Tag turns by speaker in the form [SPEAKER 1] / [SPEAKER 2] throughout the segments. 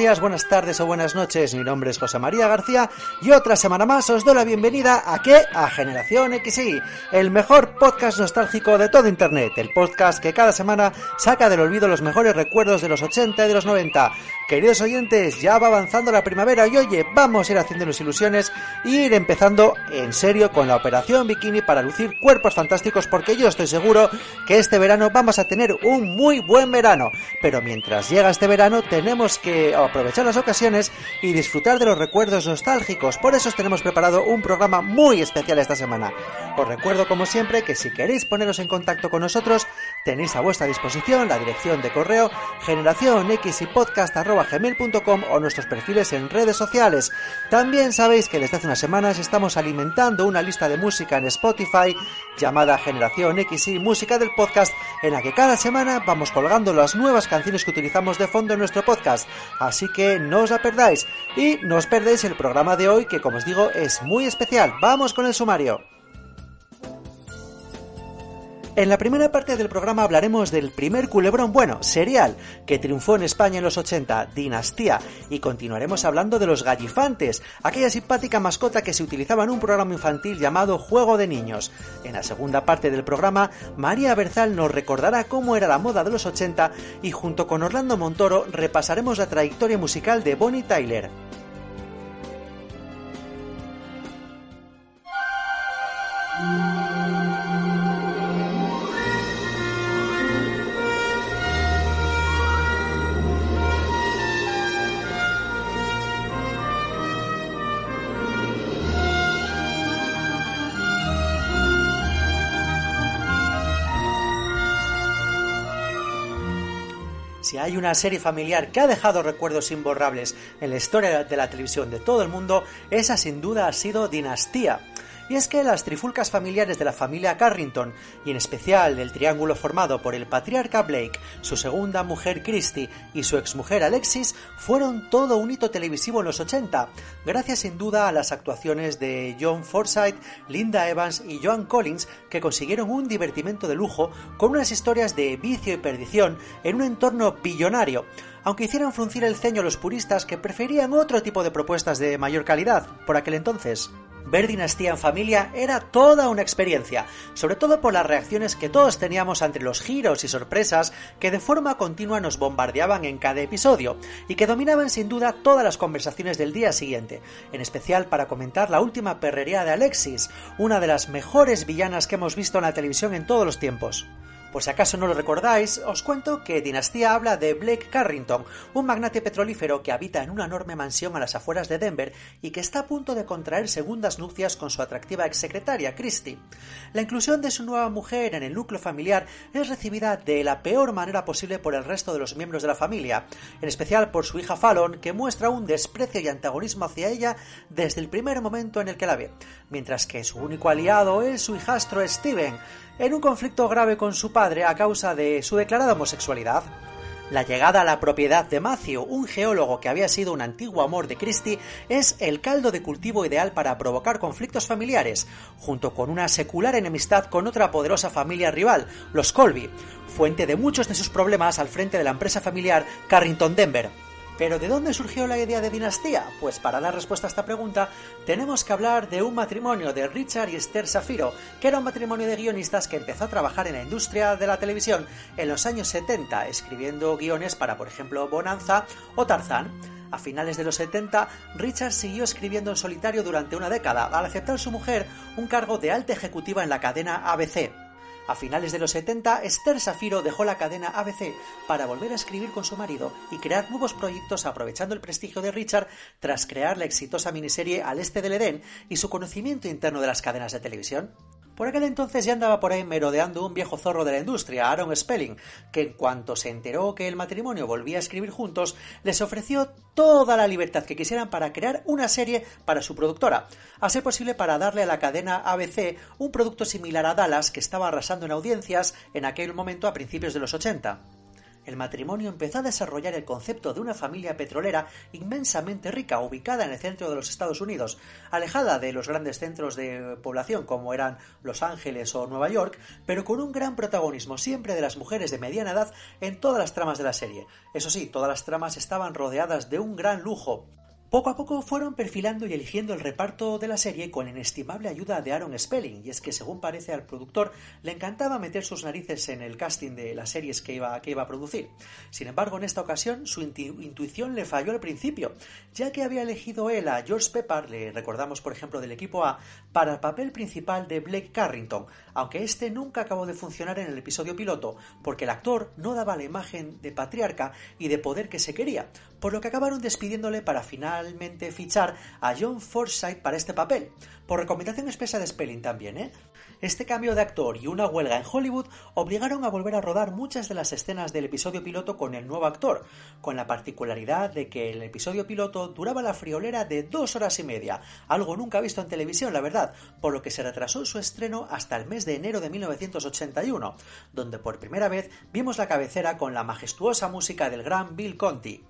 [SPEAKER 1] buenas tardes o buenas noches. Mi nombre es José María García y otra semana más os doy la bienvenida a qué? A Generación XY, el mejor podcast nostálgico de todo Internet, el podcast que cada semana saca del olvido los mejores recuerdos de los 80 y de los 90. Queridos oyentes, ya va avanzando la primavera y oye, vamos a ir haciéndonos ilusiones y ir empezando en serio con la operación bikini para lucir cuerpos fantásticos porque yo estoy seguro que este verano vamos a tener un muy buen verano. Pero mientras llega este verano tenemos que aprovechar las ocasiones y disfrutar de los recuerdos nostálgicos. Por eso os tenemos preparado un programa muy especial esta semana. Os recuerdo como siempre que si queréis poneros en contacto con nosotros, tenéis a vuestra disposición la dirección de correo podcast o nuestros perfiles en redes sociales. También sabéis que desde hace unas semanas estamos alimentando una lista de música en Spotify llamada Generación X y Música del Podcast, en la que cada semana vamos colgando las nuevas canciones que utilizamos de fondo en nuestro podcast. Así que no os la perdáis y no os perdéis el programa de hoy que como os digo es muy especial. Vamos con el sumario. En la primera parte del programa hablaremos del primer culebrón bueno, serial, que triunfó en España en los 80, Dinastía, y continuaremos hablando de los gallifantes, aquella simpática mascota que se utilizaba en un programa infantil llamado Juego de Niños. En la segunda parte del programa, María Berzal nos recordará cómo era la moda de los 80 y junto con Orlando Montoro repasaremos la trayectoria musical de Bonnie Tyler. Hay una serie familiar que ha dejado recuerdos imborrables en la historia de la televisión de todo el mundo, esa sin duda ha sido Dinastía. Y es que las trifulcas familiares de la familia Carrington, y en especial del triángulo formado por el patriarca Blake, su segunda mujer Christy y su exmujer Alexis, fueron todo un hito televisivo en los 80, gracias sin duda a las actuaciones de John Forsythe, Linda Evans y Joan Collins, que consiguieron un divertimento de lujo con unas historias de vicio y perdición en un entorno billonario, aunque hicieran fruncir el ceño los puristas que preferían otro tipo de propuestas de mayor calidad por aquel entonces. Ver Dinastía en familia era toda una experiencia, sobre todo por las reacciones que todos teníamos ante los giros y sorpresas que de forma continua nos bombardeaban en cada episodio y que dominaban sin duda todas las conversaciones del día siguiente, en especial para comentar la última perrería de Alexis, una de las mejores villanas que hemos visto en la televisión en todos los tiempos. Por si acaso no lo recordáis, os cuento que Dinastía habla de Blake Carrington, un magnate petrolífero que habita en una enorme mansión a las afueras de Denver y que está a punto de contraer segundas nupcias con su atractiva exsecretaria, Christie. La inclusión de su nueva mujer en el núcleo familiar es recibida de la peor manera posible por el resto de los miembros de la familia, en especial por su hija Fallon, que muestra un desprecio y antagonismo hacia ella desde el primer momento en el que la ve, mientras que su único aliado es su hijastro Steven, en un conflicto grave con su padre a causa de su declarada homosexualidad. La llegada a la propiedad de Matthew, un geólogo que había sido un antiguo amor de Christie, es el caldo de cultivo ideal para provocar conflictos familiares, junto con una secular enemistad con otra poderosa familia rival, los Colby, fuente de muchos de sus problemas al frente de la empresa familiar Carrington Denver. Pero ¿de dónde surgió la idea de dinastía? Pues para dar respuesta a esta pregunta tenemos que hablar de un matrimonio de Richard y Esther Safiro, que era un matrimonio de guionistas que empezó a trabajar en la industria de la televisión en los años 70, escribiendo guiones para, por ejemplo, Bonanza o Tarzán. A finales de los 70, Richard siguió escribiendo en solitario durante una década, al aceptar su mujer un cargo de alta ejecutiva en la cadena ABC. A finales de los 70, Esther Safiro dejó la cadena ABC para volver a escribir con su marido y crear nuevos proyectos aprovechando el prestigio de Richard tras crear la exitosa miniserie Al Este del Edén y su conocimiento interno de las cadenas de televisión. Por aquel entonces ya andaba por ahí merodeando un viejo zorro de la industria, Aaron Spelling, que en cuanto se enteró que el matrimonio volvía a escribir juntos, les ofreció toda la libertad que quisieran para crear una serie para su productora, a ser posible para darle a la cadena ABC un producto similar a Dallas que estaba arrasando en audiencias en aquel momento a principios de los 80 el matrimonio empezó a desarrollar el concepto de una familia petrolera inmensamente rica, ubicada en el centro de los Estados Unidos, alejada de los grandes centros de población como eran Los Ángeles o Nueva York, pero con un gran protagonismo siempre de las mujeres de mediana edad en todas las tramas de la serie. Eso sí, todas las tramas estaban rodeadas de un gran lujo, poco a poco fueron perfilando y eligiendo el reparto de la serie con la inestimable ayuda de Aaron Spelling, y es que según parece al productor le encantaba meter sus narices en el casting de las series que iba, que iba a producir. Sin embargo, en esta ocasión su intuición le falló al principio, ya que había elegido él a George Pepper, le recordamos por ejemplo del equipo A, para el papel principal de Blake Carrington, aunque este nunca acabó de funcionar en el episodio piloto, porque el actor no daba la imagen de patriarca y de poder que se quería, por lo que acabaron despidiéndole para finalmente fichar a John Forsythe para este papel, por recomendación expresa de Spelling también, ¿eh? Este cambio de actor y una huelga en Hollywood obligaron a volver a rodar muchas de las escenas del episodio piloto con el nuevo actor, con la particularidad de que el episodio piloto duraba la friolera de dos horas y media, algo nunca visto en televisión, la verdad, por lo que se retrasó su estreno hasta el mes de enero de 1981, donde por primera vez vimos la cabecera con la majestuosa música del gran Bill Conti.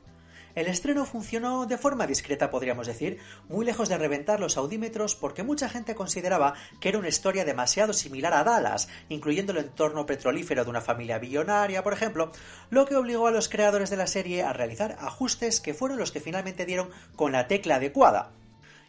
[SPEAKER 1] El estreno funcionó de forma discreta, podríamos decir, muy lejos de reventar los audímetros porque mucha gente consideraba que era una historia demasiado similar a Dallas, incluyendo el entorno petrolífero de una familia billonaria, por ejemplo, lo que obligó a los creadores de la serie a realizar ajustes que fueron los que finalmente dieron con la tecla adecuada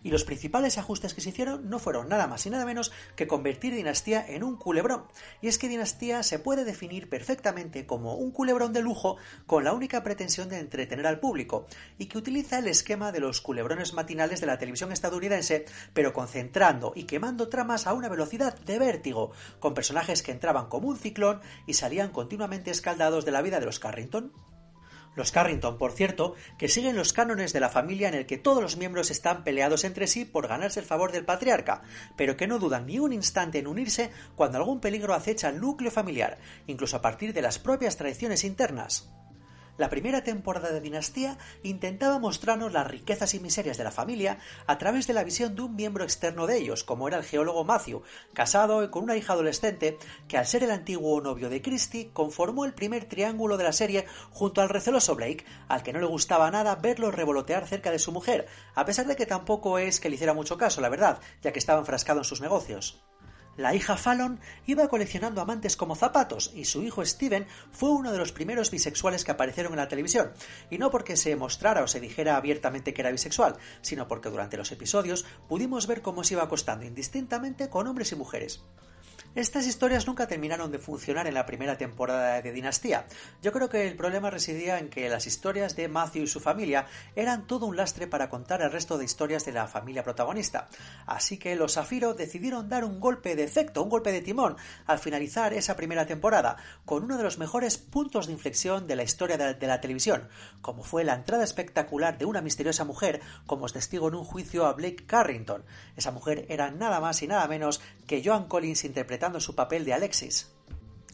[SPEAKER 1] y los principales ajustes que se hicieron no fueron nada más y nada menos que convertir Dinastía en un culebrón. Y es que Dinastía se puede definir perfectamente como un culebrón de lujo con la única pretensión de entretener al público, y que utiliza el esquema de los culebrones matinales de la televisión estadounidense, pero concentrando y quemando tramas a una velocidad de vértigo, con personajes que entraban como un ciclón y salían continuamente escaldados de la vida de los Carrington. Los Carrington, por cierto, que siguen los cánones de la familia en el que todos los miembros están peleados entre sí por ganarse el favor del patriarca, pero que no dudan ni un instante en unirse cuando algún peligro acecha al núcleo familiar, incluso a partir de las propias traiciones internas. La primera temporada de Dinastía intentaba mostrarnos las riquezas y miserias de la familia a través de la visión de un miembro externo de ellos, como era el geólogo Matthew, casado y con una hija adolescente que al ser el antiguo novio de Christie conformó el primer triángulo de la serie junto al receloso Blake, al que no le gustaba nada verlo revolotear cerca de su mujer, a pesar de que tampoco es que le hiciera mucho caso, la verdad, ya que estaba enfrascado en sus negocios. La hija Fallon iba coleccionando amantes como zapatos y su hijo Steven fue uno de los primeros bisexuales que aparecieron en la televisión, y no porque se mostrara o se dijera abiertamente que era bisexual, sino porque durante los episodios pudimos ver cómo se iba acostando indistintamente con hombres y mujeres. Estas historias nunca terminaron de funcionar en la primera temporada de Dinastía. Yo creo que el problema residía en que las historias de Matthew y su familia eran todo un lastre para contar el resto de historias de la familia protagonista. Así que los Zafiro decidieron dar un golpe de efecto, un golpe de timón, al finalizar esa primera temporada, con uno de los mejores puntos de inflexión de la historia de la, televisión, como fue la entrada espectacular de una misteriosa mujer como testigo en un juicio a Blake Carrington. Esa mujer era nada más y nada menos que Joan Collins interpretando su papel de Alexis.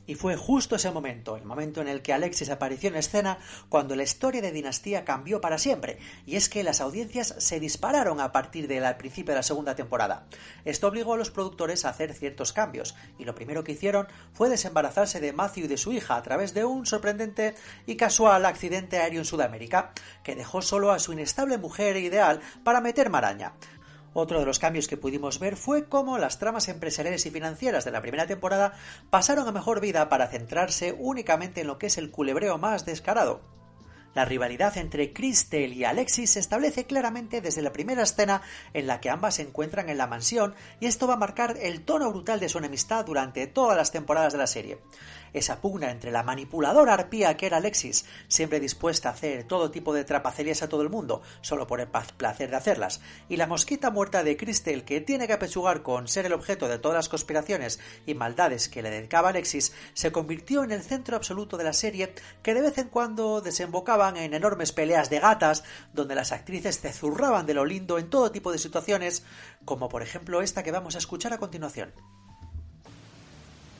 [SPEAKER 1] Y fue justo ese momento, el momento en el que Alexis apareció en escena, cuando la historia de Dinastía cambió para siempre, y es que las audiencias se dispararon a partir del principio de la segunda temporada. Esto obligó a los productores a hacer ciertos cambios, y lo primero que hicieron fue desembarazarse de Matthew y de su hija a través de un sorprendente y casual accidente aéreo en Sudamérica, que dejó solo a su inestable mujer ideal para meter maraña. Otro de los cambios que pudimos ver fue cómo las tramas empresariales y financieras de la primera temporada pasaron a mejor vida para centrarse únicamente en lo que es el culebreo más descarado. La rivalidad entre Crystal y Alexis se establece claramente desde la primera escena en la que ambas se encuentran en la mansión y esto va a marcar el tono brutal de su enemistad durante todas las temporadas de la serie. Esa pugna entre la manipuladora arpía que era Alexis, siempre dispuesta a hacer todo tipo de trapacerías a todo el mundo, solo por el placer de hacerlas, y la mosquita muerta de Crystal que tiene que apechugar con ser el objeto de todas las conspiraciones y maldades que le dedicaba Alexis, se convirtió en el centro absoluto de la serie que de vez en cuando en enormes peleas de gatas, donde las actrices se zurraban de lo lindo en todo tipo de situaciones, como por ejemplo esta que vamos a escuchar a continuación.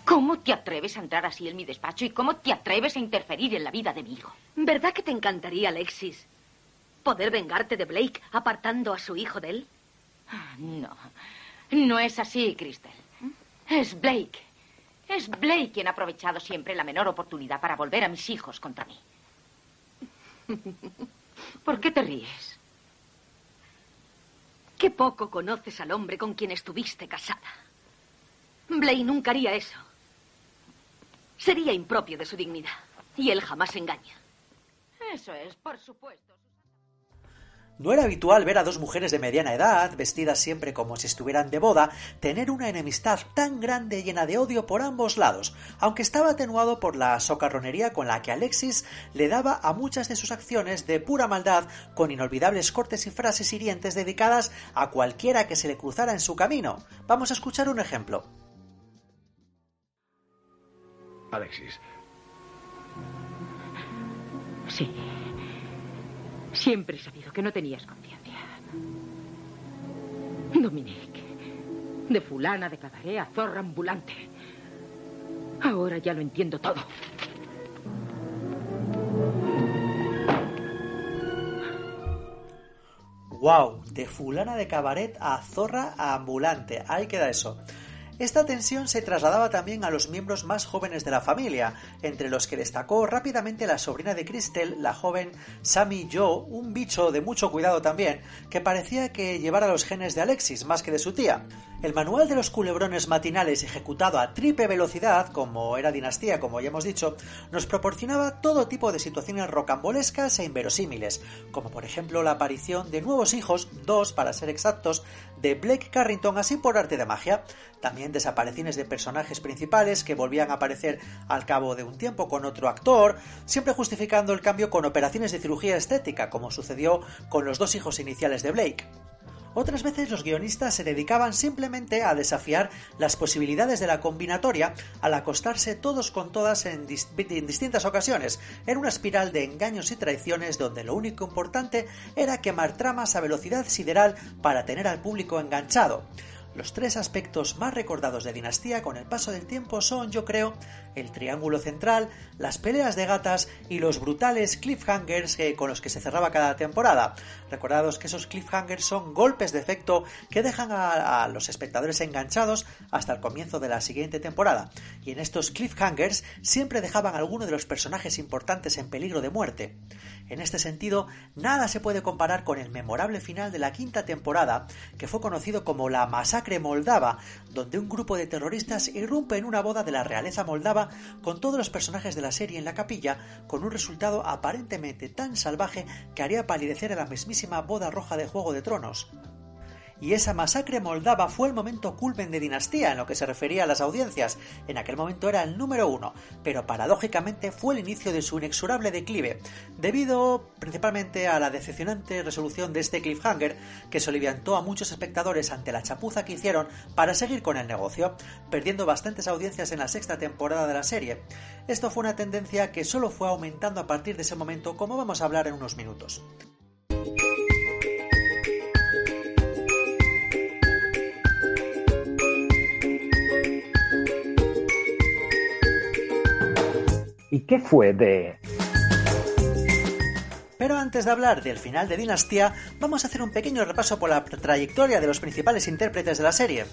[SPEAKER 2] ¿Cómo te atreves a entrar así en mi despacho y cómo te atreves a interferir en la vida de mi hijo?
[SPEAKER 3] ¿Verdad que te encantaría, Alexis, poder vengarte de Blake apartando a su hijo de él?
[SPEAKER 2] Ah, no, no es así, Crystal. Es Blake. Es Blake quien ha aprovechado siempre la menor oportunidad para volver a mis hijos contra mí. ¿Por qué te ríes?
[SPEAKER 3] Qué poco conoces al hombre con quien estuviste casada. Blake nunca haría eso. Sería impropio de su dignidad. Y él jamás engaña.
[SPEAKER 2] Eso es, por supuesto.
[SPEAKER 1] No era habitual ver a dos mujeres de mediana edad, vestidas siempre como si estuvieran de boda, tener una enemistad tan grande llena de odio por ambos lados, aunque estaba atenuado por la socarronería con la que Alexis le daba a muchas de sus acciones de pura maldad, con inolvidables cortes y frases hirientes dedicadas a cualquiera que se le cruzara en su camino. Vamos a escuchar un ejemplo.
[SPEAKER 4] Alexis.
[SPEAKER 2] Sí. Siempre he sabido que no tenías conciencia. Dominique. De fulana de cabaret a zorra ambulante. Ahora ya lo entiendo todo.
[SPEAKER 1] Wow, de fulana de cabaret a zorra ambulante. Ahí queda eso. Esta tensión se trasladaba también a los miembros más jóvenes de la familia, entre los que destacó rápidamente la sobrina de Crystal, la joven Sammy Joe, un bicho de mucho cuidado también, que parecía que llevara los genes de Alexis más que de su tía. El manual de los culebrones matinales ejecutado a triple velocidad, como era Dinastía, como ya hemos dicho, nos proporcionaba todo tipo de situaciones rocambolescas e inverosímiles, como por ejemplo la aparición de nuevos hijos, dos para ser exactos, de Blake Carrington así por arte de magia, también desapariciones de personajes principales que volvían a aparecer al cabo de un tiempo con otro actor, siempre justificando el cambio con operaciones de cirugía estética, como sucedió con los dos hijos iniciales de Blake. Otras veces los guionistas se dedicaban simplemente a desafiar las posibilidades de la combinatoria al acostarse todos con todas en, distintas ocasiones, en una espiral de engaños y traiciones donde lo único importante era quemar tramas a velocidad sideral para tener al público enganchado. Los tres aspectos más recordados de Dinastía con el paso del tiempo son, yo creo, el triángulo central, las peleas de gatas y los brutales cliffhangers con los que se cerraba cada temporada. Recordados que esos cliffhangers son golpes de efecto que dejan a, los espectadores enganchados hasta el comienzo de la siguiente temporada. Y en estos cliffhangers siempre dejaban a alguno de los personajes importantes en peligro de muerte. En este sentido, nada se puede comparar con el memorable final de la quinta temporada, que fue conocido como la Masacre Moldava, donde un grupo de terroristas irrumpe en una boda de la realeza moldava con todos los personajes de la serie en la capilla, con un resultado aparentemente tan salvaje que haría palidecer a la mismísima boda roja de Juego de Tronos y esa masacre moldava fue el momento culmen de Dinastía en lo que se refería a las audiencias. En aquel momento era el número uno, pero paradójicamente fue el inicio de su inexorable declive, debido principalmente a la decepcionante resolución de este cliffhanger que soliviantó a muchos espectadores ante la chapuza que hicieron para seguir con el negocio, perdiendo bastantes audiencias en la sexta temporada de la serie. Esto fue una tendencia que solo fue aumentando a partir de ese momento, como vamos a hablar en unos minutos.
[SPEAKER 4] ¿Y qué fue de...?
[SPEAKER 1] Pero antes de hablar del final de Dinastía, vamos a hacer un pequeño repaso por la trayectoria de los principales intérpretes de la serie.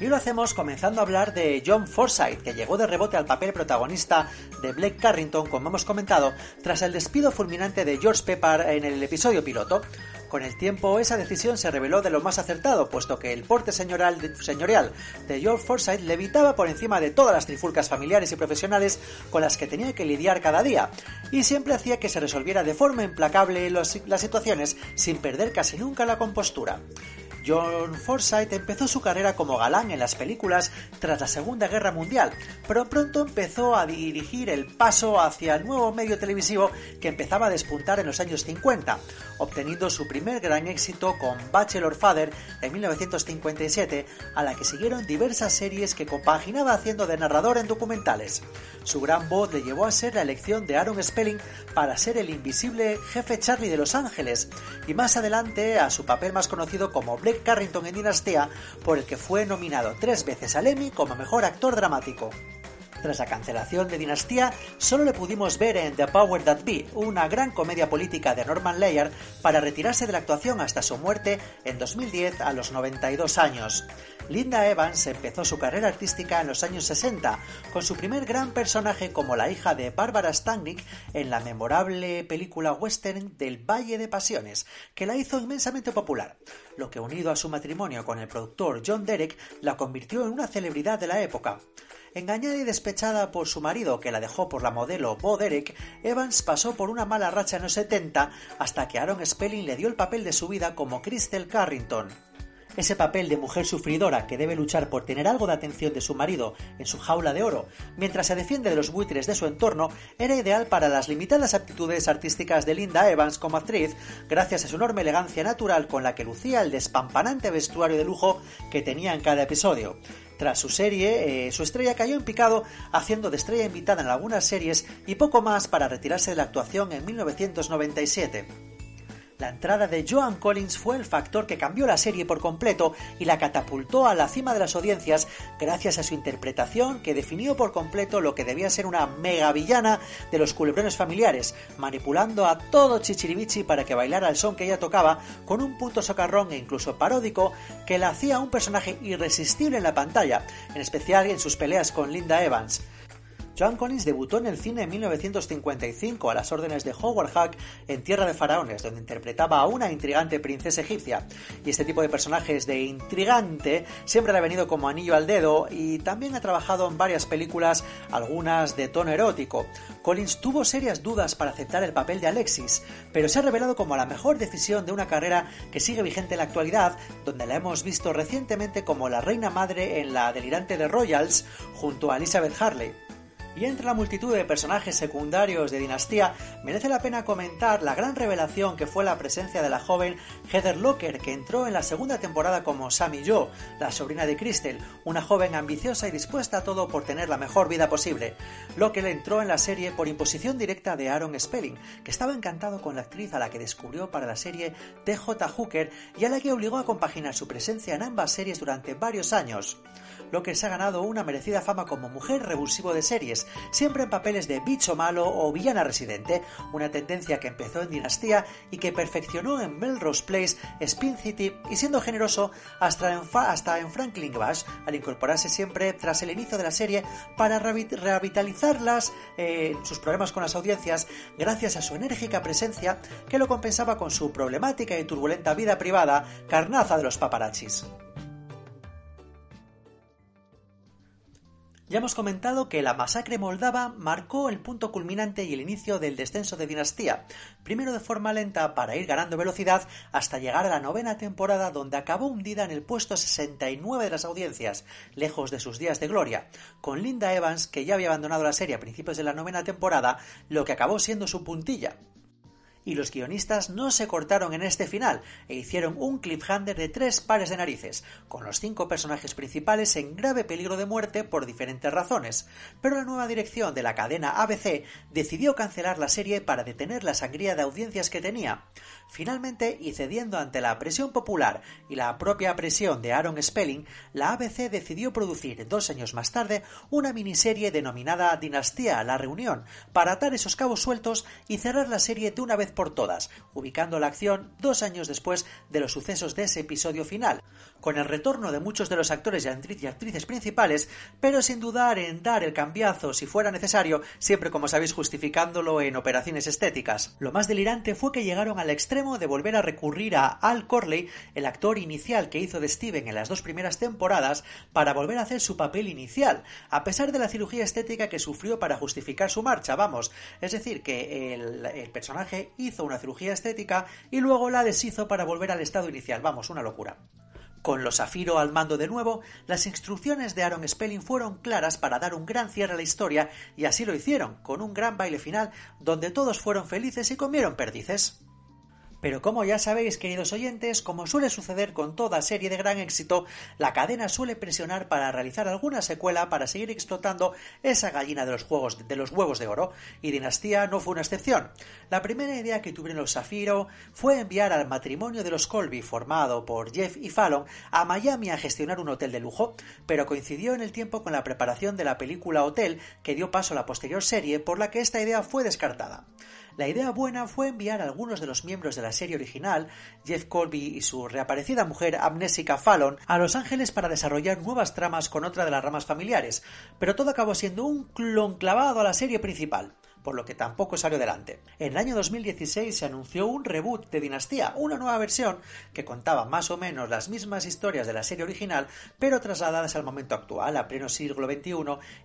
[SPEAKER 1] Y lo hacemos comenzando a hablar de John Forsythe, que llegó de rebote al papel protagonista de Blake Carrington, como hemos comentado, tras el despido fulminante de George Pepper en el episodio piloto. Con el tiempo, esa decisión se reveló de lo más acertado, puesto que el porte señorial de George Forsyth levitaba por encima de todas las trifulcas familiares y profesionales con las que tenía que lidiar cada día. y siempre hacía que se resolviera de forma implacable las situaciones sin perder casi nunca la compostura. John Forsythe empezó su carrera como galán en las películas tras la Segunda Guerra Mundial, pero pronto empezó a dirigir el paso hacia el nuevo medio televisivo que empezaba a despuntar en los años 50, obteniendo su primer gran éxito con Bachelor Father en 1957, a la que siguieron diversas series que compaginaba haciendo de narrador en documentales. Su gran voz le llevó a ser la elección de Aaron Spelling para ser el invisible jefe Charlie de Los Ángeles, y más adelante a su papel más conocido como Blake Carrington en Dinastía, por el que fue nominado tres veces al Emmy como mejor actor dramático. Tras la cancelación de Dinastía, solo le pudimos ver en The Power That Be, una gran comedia política de Norman Lear, para retirarse de la actuación hasta su muerte en 2010 a los 92 años. Linda Evans empezó su carrera artística en los años 60, con su primer gran personaje como la hija de Barbara Stanwyck en la memorable película western del Valle de Pasiones, que la hizo inmensamente popular, lo que unido a su matrimonio con el productor John Derek la convirtió en una celebridad de la época. Engañada y despechada por su marido que la dejó por la modelo Bo Derek, Evans pasó por una mala racha en los 70 hasta que Aaron Spelling le dio el papel de su vida como Crystal Carrington. Ese papel de mujer sufridora que debe luchar por tener algo de atención de su marido en su jaula de oro, mientras se defiende de los buitres de su entorno, era ideal para las limitadas aptitudes artísticas de Linda Evans como actriz, gracias a su enorme elegancia natural con la que lucía el despampanante vestuario de lujo que tenía en cada episodio. Tras su serie, eh, su estrella cayó en picado, haciendo de estrella invitada en algunas series y poco más para retirarse de la actuación en 1997. La entrada de Joan Collins fue el factor que cambió la serie por completo y la catapultó a la cima de las audiencias gracias a su interpretación que definió por completo lo que debía ser una mega villana de los culebrones familiares, manipulando a todo Chichiribichi para que bailara el son que ella tocaba con un punto socarrón e incluso paródico que la hacía un personaje irresistible en la pantalla, en especial en sus peleas con Linda Evans. Joan Collins debutó en el cine en 1955 a las órdenes de Howard Hack en Tierra de Faraones, donde interpretaba a una intrigante princesa egipcia. Y este tipo de personajes de intrigante siempre le ha venido como anillo al dedo y también ha trabajado en varias películas, algunas de tono erótico. Collins tuvo serias dudas para aceptar el papel de Alexis, pero se ha revelado como la mejor decisión de una carrera que sigue vigente en la actualidad, donde la hemos visto recientemente como la reina madre en la delirante de Royals junto a Elizabeth Harley. Y entre la multitud de personajes secundarios de Dinastía, merece la pena comentar la gran revelación que fue la presencia de la joven Heather Locker, que entró en la segunda temporada como Sammy Joe, la sobrina de Crystal, una joven ambiciosa y dispuesta a todo por tener la mejor vida posible. Locker entró en la serie por imposición directa de Aaron Spelling, que estaba encantado con la actriz a la que descubrió para la serie TJ Hooker y a la que obligó a compaginar su presencia en ambas series durante varios años lo que se ha ganado una merecida fama como mujer revulsivo de series, siempre en papeles de bicho malo o villana residente, una tendencia que empezó en Dinastía y que perfeccionó en Melrose Place, Spin City y siendo generoso hasta en, Franklin Bash, al incorporarse siempre tras el inicio de la serie para revitalizarlas eh, sus problemas con las audiencias gracias a su enérgica presencia que lo compensaba con su problemática y turbulenta vida privada, carnaza de los paparazzis. Ya hemos comentado que la masacre moldava marcó el punto culminante y el inicio del descenso de Dinastía, primero de forma lenta para ir ganando velocidad hasta llegar a la novena temporada donde acabó hundida en el puesto 69 de las audiencias, lejos de sus días de gloria, con Linda Evans que ya había abandonado la serie a principios de la novena temporada, lo que acabó siendo su puntilla y los guionistas no se cortaron en este final e hicieron un cliffhanger de tres pares de narices, con los cinco personajes principales en grave peligro de muerte por diferentes razones, pero la nueva dirección de la cadena ABC decidió cancelar la serie para detener la sangría de audiencias que tenía. Finalmente, y cediendo ante la presión popular y la propia presión de Aaron Spelling, la ABC decidió producir dos años más tarde una miniserie denominada Dinastía La Reunión, para atar esos cabos sueltos y cerrar la serie de una vez por todas, ubicando la acción dos años después de los sucesos de ese episodio final, con el retorno de muchos de los actores y actrices principales, pero sin dudar en dar el cambiazo si fuera necesario, siempre como sabéis justificándolo en operaciones estéticas. Lo más delirante fue que llegaron al extremo de volver a recurrir a Al Corley, el actor inicial que hizo de Steven en las dos primeras temporadas, para volver a hacer su papel inicial, a pesar de la cirugía estética que sufrió para justificar su marcha, vamos. Es decir, que el, el personaje hizo una cirugía estética y luego la deshizo para volver al estado inicial, vamos, una locura. Con los Zafiro al mando de nuevo, las instrucciones de Aaron Spelling fueron claras para dar un gran cierre a la historia y así lo hicieron, con un gran baile final donde todos fueron felices y comieron perdices. Pero como ya sabéis, queridos oyentes, como suele suceder con toda serie de gran éxito, la cadena suele presionar para realizar alguna secuela para seguir explotando esa gallina de los juegos de los huevos de oro, y Dinastía no fue una excepción. La primera idea que tuvieron los Safiro fue enviar al matrimonio de los Colby, formado por Jeff y Fallon, a Miami a gestionar un hotel de lujo, pero coincidió en el tiempo con la preparación de la película Hotel, que dio paso a la posterior serie, por la que esta idea fue descartada. La idea buena fue enviar a algunos de los miembros de la serie original, Jeff Colby y su reaparecida mujer amnésica Fallon, a Los Ángeles para desarrollar nuevas tramas con otra de las ramas familiares, pero todo acabó siendo un clon clavado a la serie principal por lo que tampoco salió adelante. En el año 2016 se anunció un reboot de Dinastía, una nueva versión que contaba más o menos las mismas historias de la serie original, pero trasladadas al momento actual, a pleno siglo XXI,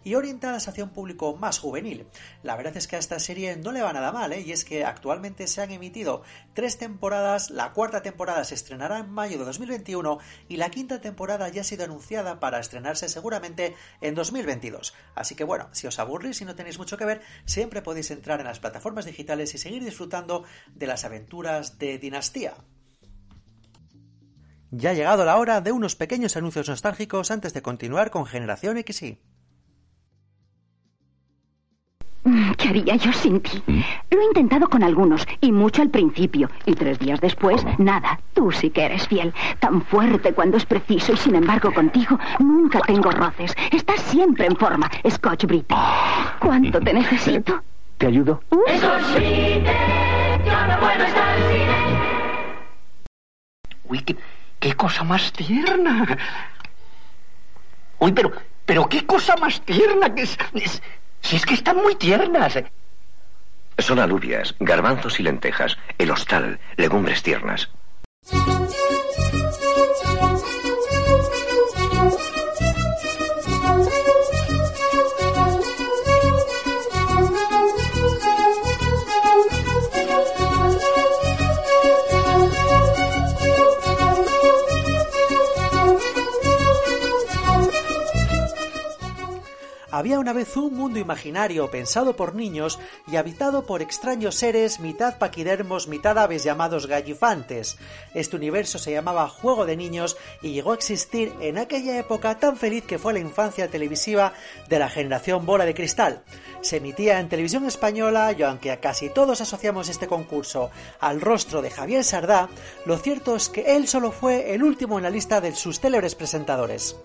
[SPEAKER 1] y orientadas hacia un público más juvenil. La verdad es que a esta serie no le va nada mal, ¿eh? y es que actualmente se han emitido tres temporadas, la cuarta temporada se estrenará en mayo de 2021 y la quinta temporada ya ha sido anunciada para estrenarse seguramente en 2022. Así que bueno, si os aburrís y no tenéis mucho que ver, siempre podéis entrar en las plataformas digitales y seguir disfrutando de las aventuras de Dinastía. Ya ha llegado la hora de unos pequeños anuncios nostálgicos antes de continuar con Generación XY.
[SPEAKER 5] ¿Qué haría yo sin ti? Lo he intentado con algunos, y mucho al principio, y tres días después, nada. Tú sí que eres fiel, tan fuerte cuando es preciso, y sin embargo contigo nunca tengo roces. Estás siempre en forma, Scotch Brite. ¿Cuánto te necesito?
[SPEAKER 4] ¿Te ayudo?
[SPEAKER 6] Eso sí, yo no puedo estar sin él.
[SPEAKER 7] Uy, qué, qué cosa más tierna. Uy, pero, pero qué cosa más tierna que es, es- Si es que están muy tiernas.
[SPEAKER 8] Son alubias, garbanzos y lentejas, el hostal, legumbres tiernas.
[SPEAKER 1] Había una vez un mundo imaginario pensado por niños y habitado por extraños seres mitad paquidermos, mitad aves llamados gallifantes. Este universo se llamaba Juego de Niños y llegó a existir en aquella época tan feliz que fue la infancia televisiva de la generación Bola de Cristal. Se emitía en televisión española y aunque casi todos asociamos este concurso al rostro de Javier Sardá, lo cierto es que él solo fue el último en la lista de sus célebres presentadores.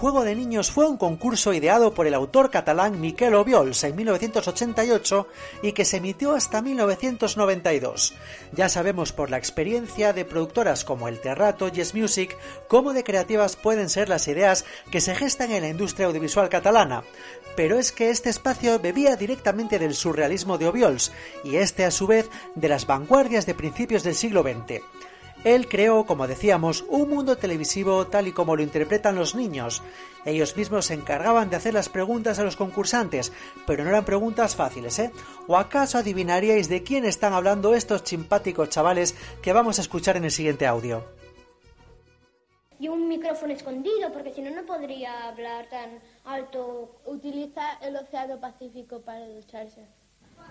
[SPEAKER 1] Juego de Niños fue un concurso ideado por el autor catalán Miquel Obiols en 1988 y que se emitió hasta 1992. Ya sabemos por la experiencia de productoras como El Terrato y Yes Music cómo de creativas pueden ser las ideas que se gestan en la industria audiovisual catalana. Pero es que este espacio bebía directamente del surrealismo de Obiols y este a su vez de las vanguardias de principios del siglo XX. Él creó, como decíamos, un mundo televisivo tal y como lo interpretan los niños. Ellos mismos se encargaban de hacer las preguntas a los concursantes, pero no eran preguntas fáciles, ¿eh? ¿O acaso adivinaríais de quién están hablando estos simpáticos chavales que vamos a escuchar en el siguiente audio?
[SPEAKER 9] y un micrófono escondido, porque si no, no podría hablar tan alto.
[SPEAKER 10] Utiliza el Océano Pacífico para ducharse.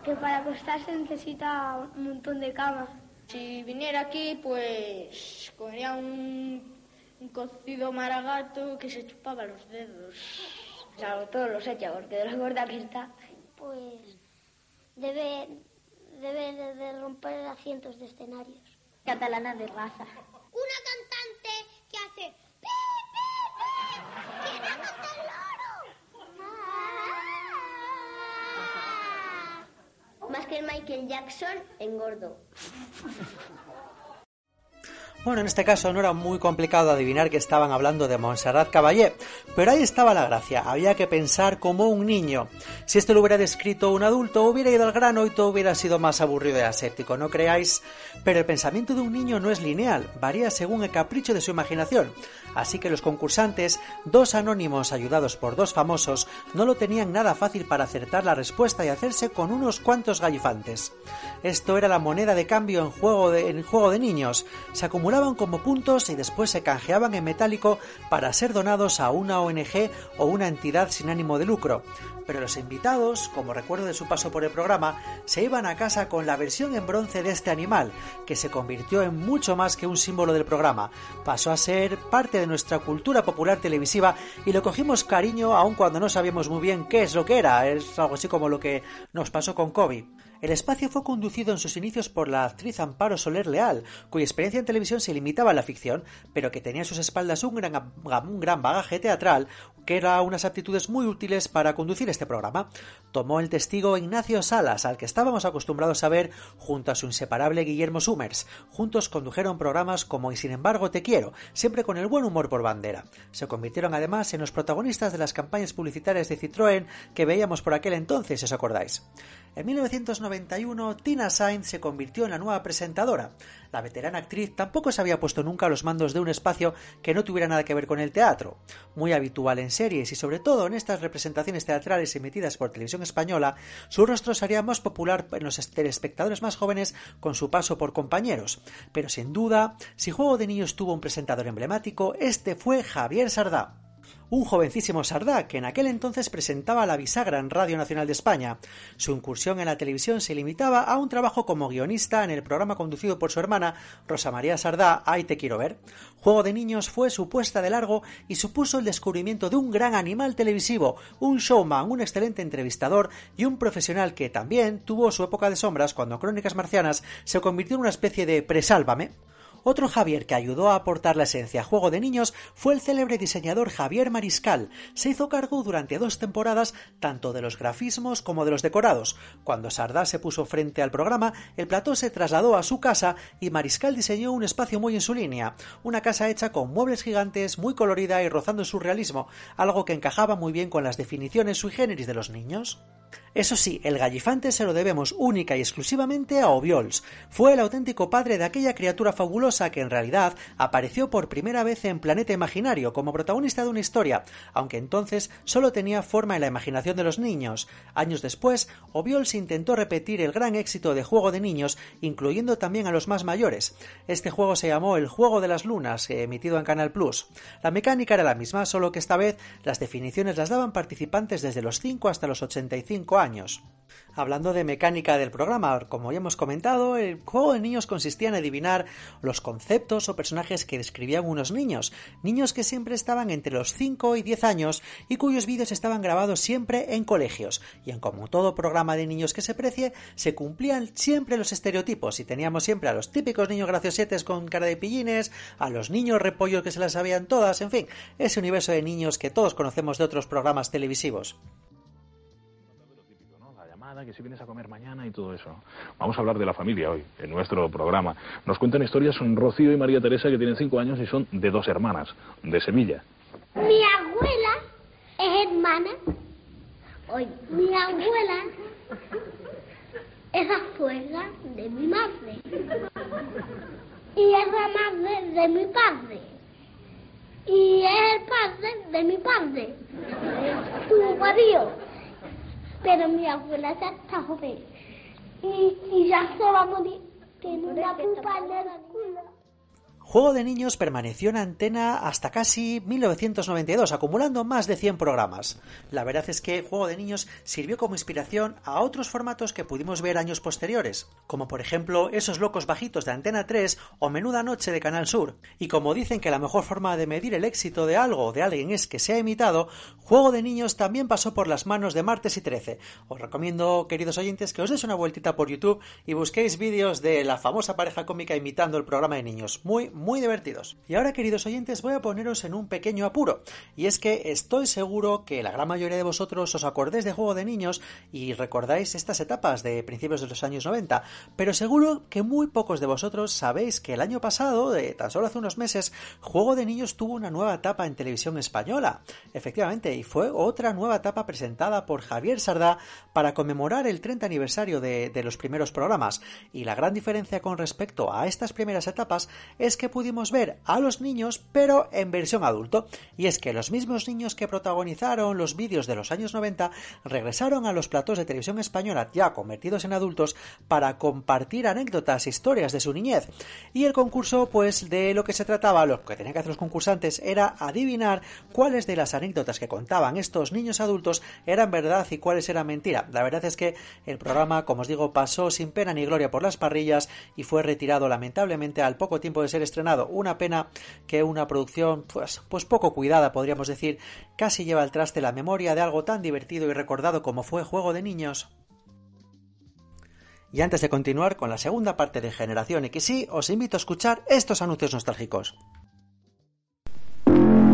[SPEAKER 9] Que para acostarse necesita un montón de cama.
[SPEAKER 10] Si viniera aquí, pues comería un, un cocido maragato que se chupaba los dedos.
[SPEAKER 9] O sea, todos los echa, porque de lo gorda que está. Pues debe, debe de, de romper asientos de escenarios. Catalana de raza.
[SPEAKER 11] Una cantante que hace
[SPEAKER 9] que Michael Jackson engordo.
[SPEAKER 1] Bueno, en este caso no era muy complicado adivinar que estaban hablando de Montserrat Caballé, pero ahí estaba la gracia, había que pensar como un niño. Si esto lo hubiera descrito un adulto, hubiera ido al grano y todo hubiera sido más aburrido y aséptico, ¿no creáis? Pero el pensamiento de un niño no es lineal, varía según el capricho de su imaginación. Así que los concursantes, dos anónimos ayudados por dos famosos, no lo tenían nada fácil para acertar la respuesta y hacerse con unos cuantos gallifantes. Esto era la moneda de cambio en juego de, en juego de niños. Se acumulaban como puntos y después se canjeaban en metálico para ser donados a una ONG o una entidad sin ánimo de lucro pero los invitados, como recuerdo de su paso por el programa, se iban a casa con la versión en bronce de este animal, que se convirtió en mucho más que un símbolo del programa. Pasó a ser parte de nuestra cultura popular televisiva y le cogimos cariño aun cuando no sabíamos muy bien qué es lo que era. Es algo así como lo que nos pasó con Kobe. El espacio fue conducido en sus inicios por la actriz Amparo Soler Leal, cuya experiencia en televisión se limitaba a la ficción, pero que tenía a sus espaldas un gran, un gran bagaje teatral, que era unas aptitudes muy útiles para conducir este programa. Tomó el testigo Ignacio Salas, al que estábamos acostumbrados a ver junto a su inseparable Guillermo Summers. Juntos condujeron programas como Y sin embargo te quiero, siempre con el buen humor por bandera. Se convirtieron además en los protagonistas de las campañas publicitarias de Citroën que veíamos por aquel entonces, si os acordáis. En 1991, Tina Sainz se convirtió en la nueva presentadora. La veterana actriz tampoco se había puesto nunca a los mandos de un espacio que no tuviera nada que ver con el teatro. Muy habitual en series y sobre todo en estas representaciones teatrales emitidas por televisión española, su rostro sería más popular en los telespectadores más jóvenes con su paso por compañeros. Pero sin duda, si Juego de Niños tuvo un presentador emblemático, este fue Javier Sardá un jovencísimo Sardá que en aquel entonces presentaba la bisagra en Radio Nacional de España. Su incursión en la televisión se limitaba a un trabajo como guionista en el programa conducido por su hermana Rosa María Sardá, Ahí te quiero ver. Juego de Niños fue su puesta de largo y supuso el descubrimiento de un gran animal televisivo, un showman, un excelente entrevistador y un profesional que también tuvo su época de sombras cuando Crónicas Marcianas se convirtió en una especie de presálvame. Otro Javier que ayudó a aportar la esencia a Juego de Niños fue el célebre diseñador Javier Mariscal. Se hizo cargo durante dos temporadas tanto de los grafismos como de los decorados. Cuando Sardá se puso frente al programa, el plató se trasladó a su casa y Mariscal diseñó un espacio muy en su línea, una casa hecha con muebles gigantes, muy colorida y rozando su realismo, algo que encajaba muy bien con las definiciones sui generis de los niños. Eso sí, el gallifante se lo debemos única y exclusivamente a Obiols. Fue el auténtico padre de aquella criatura fabulosa que en realidad apareció por primera vez en Planeta Imaginario como protagonista de una historia, aunque entonces solo tenía forma en la imaginación de los niños. Años después, Obiols intentó repetir el gran éxito de Juego de Niños, incluyendo también a los más mayores. Este juego se llamó El Juego de las Lunas, emitido en Canal Plus. La mecánica era la misma, solo que esta vez las definiciones las daban participantes desde los 5 hasta los 85 años. Hablando de mecánica del programa, como ya hemos comentado, el juego de niños consistía en adivinar los conceptos o personajes que describían unos niños, niños que siempre estaban entre los 5 y 10 años y cuyos vídeos estaban grabados siempre en colegios, y en como todo programa de niños que se precie, se cumplían siempre los estereotipos y teníamos siempre a los típicos niños graciosetes con cara de pillines, a los niños repollos que se las sabían todas, en fin, ese universo de niños que todos conocemos de otros programas televisivos
[SPEAKER 12] que si vienes a comer mañana y todo eso. Vamos a hablar de la familia hoy, en nuestro programa. Nos cuentan historias son Rocío y María Teresa, que tienen cinco años y son de dos hermanas, de Sevilla.
[SPEAKER 9] Mi abuela es hermana. Oye, mi abuela es la suegra de mi madre. Y es la madre de mi padre. Y es el padre de mi padre. Tu marido pero abuela ya está joven y, y ya se va a morir. Tiene una pupa en el culo.
[SPEAKER 1] Juego de Niños permaneció en antena hasta casi 1992, acumulando más de 100 programas. La verdad es que Juego de Niños sirvió como inspiración a otros formatos que pudimos ver años posteriores, como por ejemplo Esos locos bajitos de Antena 3 o Menuda Noche de Canal Sur. Y como dicen que la mejor forma de medir el éxito de algo o de alguien es que sea imitado, Juego de Niños también pasó por las manos de Martes y 13. Os recomiendo, queridos oyentes, que os deis una vueltita por YouTube y busquéis vídeos de la famosa pareja cómica imitando el programa de niños. Muy, muy divertidos. Y ahora, queridos oyentes, voy a poneros en un pequeño apuro. Y es que estoy seguro que la gran mayoría de vosotros os acordéis de Juego de Niños y recordáis estas etapas de principios de los años 90, pero seguro que muy pocos de vosotros sabéis que el año pasado, de tan solo hace unos meses, Juego de Niños tuvo una nueva etapa en televisión española. Efectivamente, y fue otra nueva etapa presentada por Javier Sardá para conmemorar el 30 aniversario de, de los primeros programas. Y la gran diferencia con respecto a estas primeras etapas es que pudimos ver a los niños, pero en versión adulto. Y es que los mismos niños que protagonizaron los vídeos de los años 90 regresaron a los platós de televisión española ya convertidos en adultos para compartir anécdotas, historias de su niñez. Y el concurso, pues de lo que se trataba, lo que tenían que hacer los concursantes era adivinar cuáles de las anécdotas que contaban estos niños adultos eran verdad y cuáles eran mentira. La verdad es que el programa, como os digo, pasó sin pena ni gloria por las parrillas y fue retirado lamentablemente al poco tiempo de ser estrenado. Una pena que una producción pues, pues poco cuidada, podríamos decir, casi lleva al traste la memoria de algo tan divertido y recordado como fue Juego de Niños. Y antes de continuar con la segunda parte de Generación XY, os invito a escuchar estos anuncios nostálgicos.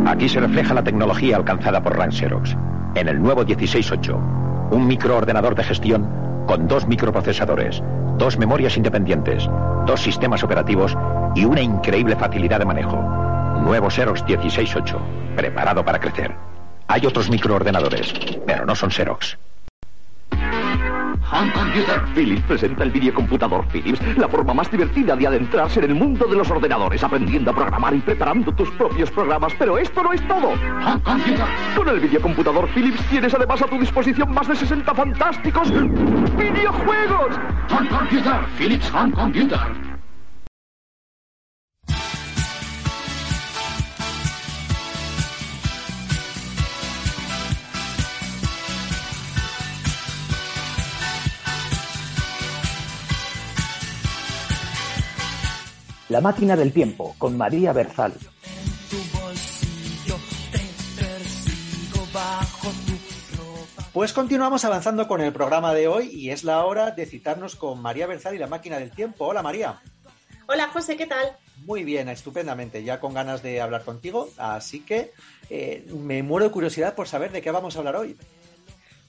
[SPEAKER 4] Aquí se refleja la tecnología alcanzada por Rank Xerox. En el nuevo 168, un microordenador de gestión con dos microprocesadores, dos memorias independientes, dos sistemas operativos y una increíble facilidad de manejo. Nuevo Xerox 168, preparado para crecer. Hay otros microordenadores, pero no son Xerox.
[SPEAKER 7] Home Computer. Philips presenta el videocomputador Philips, la forma más divertida de adentrarse en el mundo de los ordenadores, aprendiendo a programar y preparando tus propios programas. Pero esto no es todo. Home Computer. Con el videocomputador Philips tienes además a tu disposición más de 60 fantásticos videojuegos. Home Computer. Philips Home Computer.
[SPEAKER 13] La máquina del tiempo con María Berzal.
[SPEAKER 1] Pues continuamos avanzando con el programa de hoy y es la hora de citarnos con María Berzal y la máquina del tiempo. Hola María.
[SPEAKER 14] Hola José, ¿qué tal?
[SPEAKER 1] Muy bien, estupendamente, ya con ganas de hablar contigo, así que eh, me muero de curiosidad por saber de qué vamos a hablar hoy.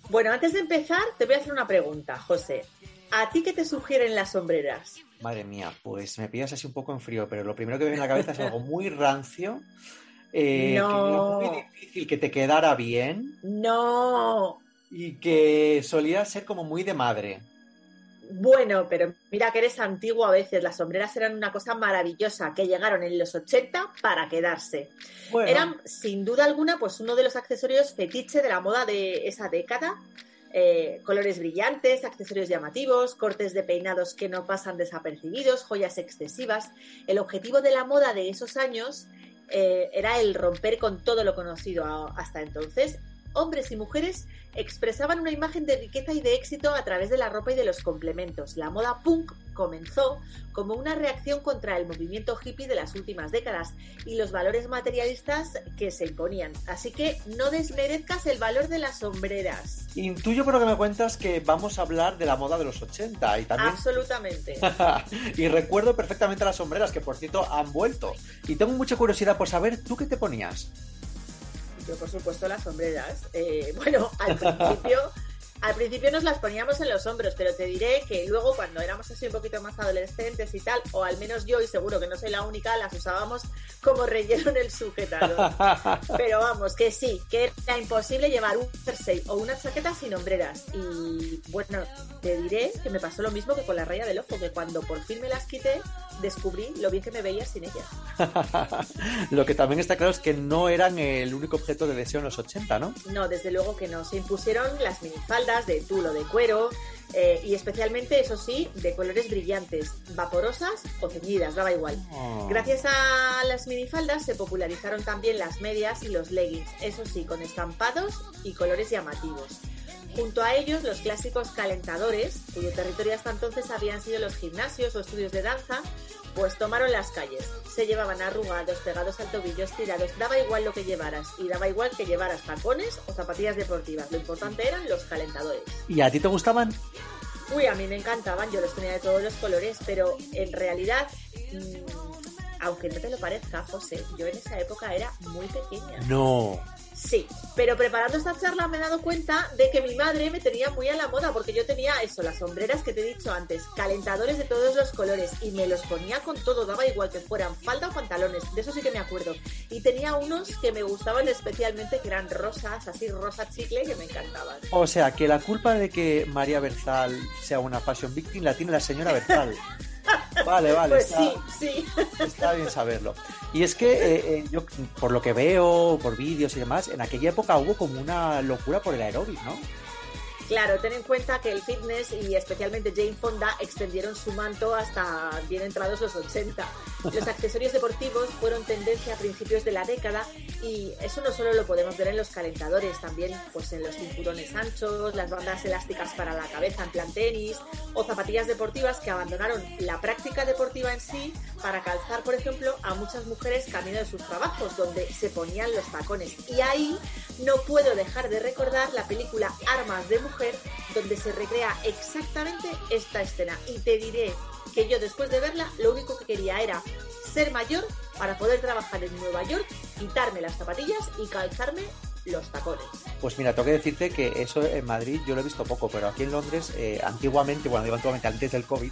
[SPEAKER 14] Bueno, antes de empezar, te voy a hacer una pregunta, José. ¿A ti qué te sugieren las sombreras?
[SPEAKER 1] Madre mía, pues me pillas así un poco en frío, pero lo primero que me viene a la cabeza es algo muy rancio. eh,
[SPEAKER 14] No.
[SPEAKER 1] que era muy difícil que te quedara bien
[SPEAKER 14] No.
[SPEAKER 1] y que solía ser como muy de madre.
[SPEAKER 14] Bueno, pero mira que eres antiguo a veces. Las sombreras eran una cosa maravillosa que llegaron en los 80 para quedarse.
[SPEAKER 1] Bueno.
[SPEAKER 14] Eran, sin duda alguna, pues uno de los accesorios fetiche de la moda de esa década. Eh, colores brillantes, accesorios llamativos, cortes de peinados que no pasan desapercibidos, joyas excesivas. El objetivo de la moda de esos años eh, era el romper con todo lo conocido hasta entonces. Hombres y mujeres expresaban una imagen de riqueza y de éxito a través de la ropa y de los complementos. La moda punk comenzó como una reacción contra el movimiento hippie de las últimas décadas y los valores materialistas que se imponían. Así que no desmerezcas el valor de las sombreras.
[SPEAKER 1] Intuyo por lo que me cuentas que vamos a hablar de la moda de los 80 y también
[SPEAKER 14] Absolutamente.
[SPEAKER 1] y recuerdo perfectamente las sombreras que por cierto han vuelto. Y tengo mucha curiosidad por saber tú qué te ponías.
[SPEAKER 14] Yo, por supuesto, las sombreras. Eh, bueno, al principio, al principio nos las poníamos en los hombros, pero te diré que luego, cuando éramos así un poquito más adolescentes y tal, o al menos yo, y seguro que no soy la única, las usábamos como relleno en el sujetador. Pero vamos, que sí, que era imposible llevar un jersey o una chaqueta sin hombreras. Y bueno, te diré que me pasó lo mismo que con la raya del ojo, que cuando por fin me las quité, descubrí lo bien que me veía sin ellas.
[SPEAKER 1] Lo que también está claro es que no eran el único objeto de deseo en los 80, ¿no?
[SPEAKER 14] No, desde luego que no. Se impusieron las minifaldas de tul o de cuero eh, y especialmente, eso sí, de colores brillantes, vaporosas o ceñidas, daba igual.
[SPEAKER 1] Oh.
[SPEAKER 14] Gracias a las minifaldas se popularizaron también las medias y los leggings, eso sí, con estampados y colores llamativos. Junto a ellos, los clásicos calentadores, cuyo territorio hasta entonces habían sido los gimnasios o estudios de danza, pues tomaron las calles. Se llevaban arrugados, pegados al tobillo, estirados, daba igual lo que llevaras y daba igual que llevaras tacones o zapatillas deportivas. Lo importante eran los calentadores.
[SPEAKER 1] ¿Y a ti te gustaban?
[SPEAKER 14] Uy, a mí me encantaban, yo los tenía de todos los colores, pero en realidad mm, aunque no te lo parezca, José, yo en esa época era muy pequeña.
[SPEAKER 1] No.
[SPEAKER 14] Sí, pero preparando esta charla me he dado cuenta de que mi madre me tenía muy a la moda porque yo tenía eso, las sombreras que te he dicho antes, calentadores de todos los colores y me los ponía con todo, daba igual que fueran falda o pantalones, de eso sí que me acuerdo. Y tenía unos que me gustaban especialmente que eran rosas, así rosa chicle, que me encantaban.
[SPEAKER 1] O sea, que la culpa de que María Berzal sea una fashion victim la tiene la señora Berzal. Vale, vale.
[SPEAKER 14] Pues
[SPEAKER 1] está,
[SPEAKER 14] sí, sí.
[SPEAKER 1] está bien saberlo. Y es que eh, eh, yo, por lo que veo, por vídeos y demás, en aquella época hubo como una locura por el aeróbic, ¿no?
[SPEAKER 14] Claro, ten en cuenta que el fitness y especialmente Jane Fonda extendieron su manto hasta bien entrados los 80. Los accesorios deportivos fueron tendencia a principios de la década y eso no solo lo podemos ver en los calentadores, también pues en los cinturones anchos, las bandas elásticas para la cabeza en plan tenis o zapatillas deportivas que abandonaron la práctica deportiva en sí para calzar, por ejemplo, a muchas mujeres camino de sus trabajos donde se ponían los tacones. Y ahí no puedo dejar de recordar la película Armas de Mujer donde se recrea exactamente esta escena. Y te diré que yo después de verla lo único que quería era ser mayor para poder trabajar en Nueva York, quitarme las zapatillas y calzarme los tacones.
[SPEAKER 1] Pues mira, tengo que decirte que eso en Madrid yo lo he visto poco, pero aquí en Londres, eh, antiguamente, bueno, digo antiguamente, antes del COVID,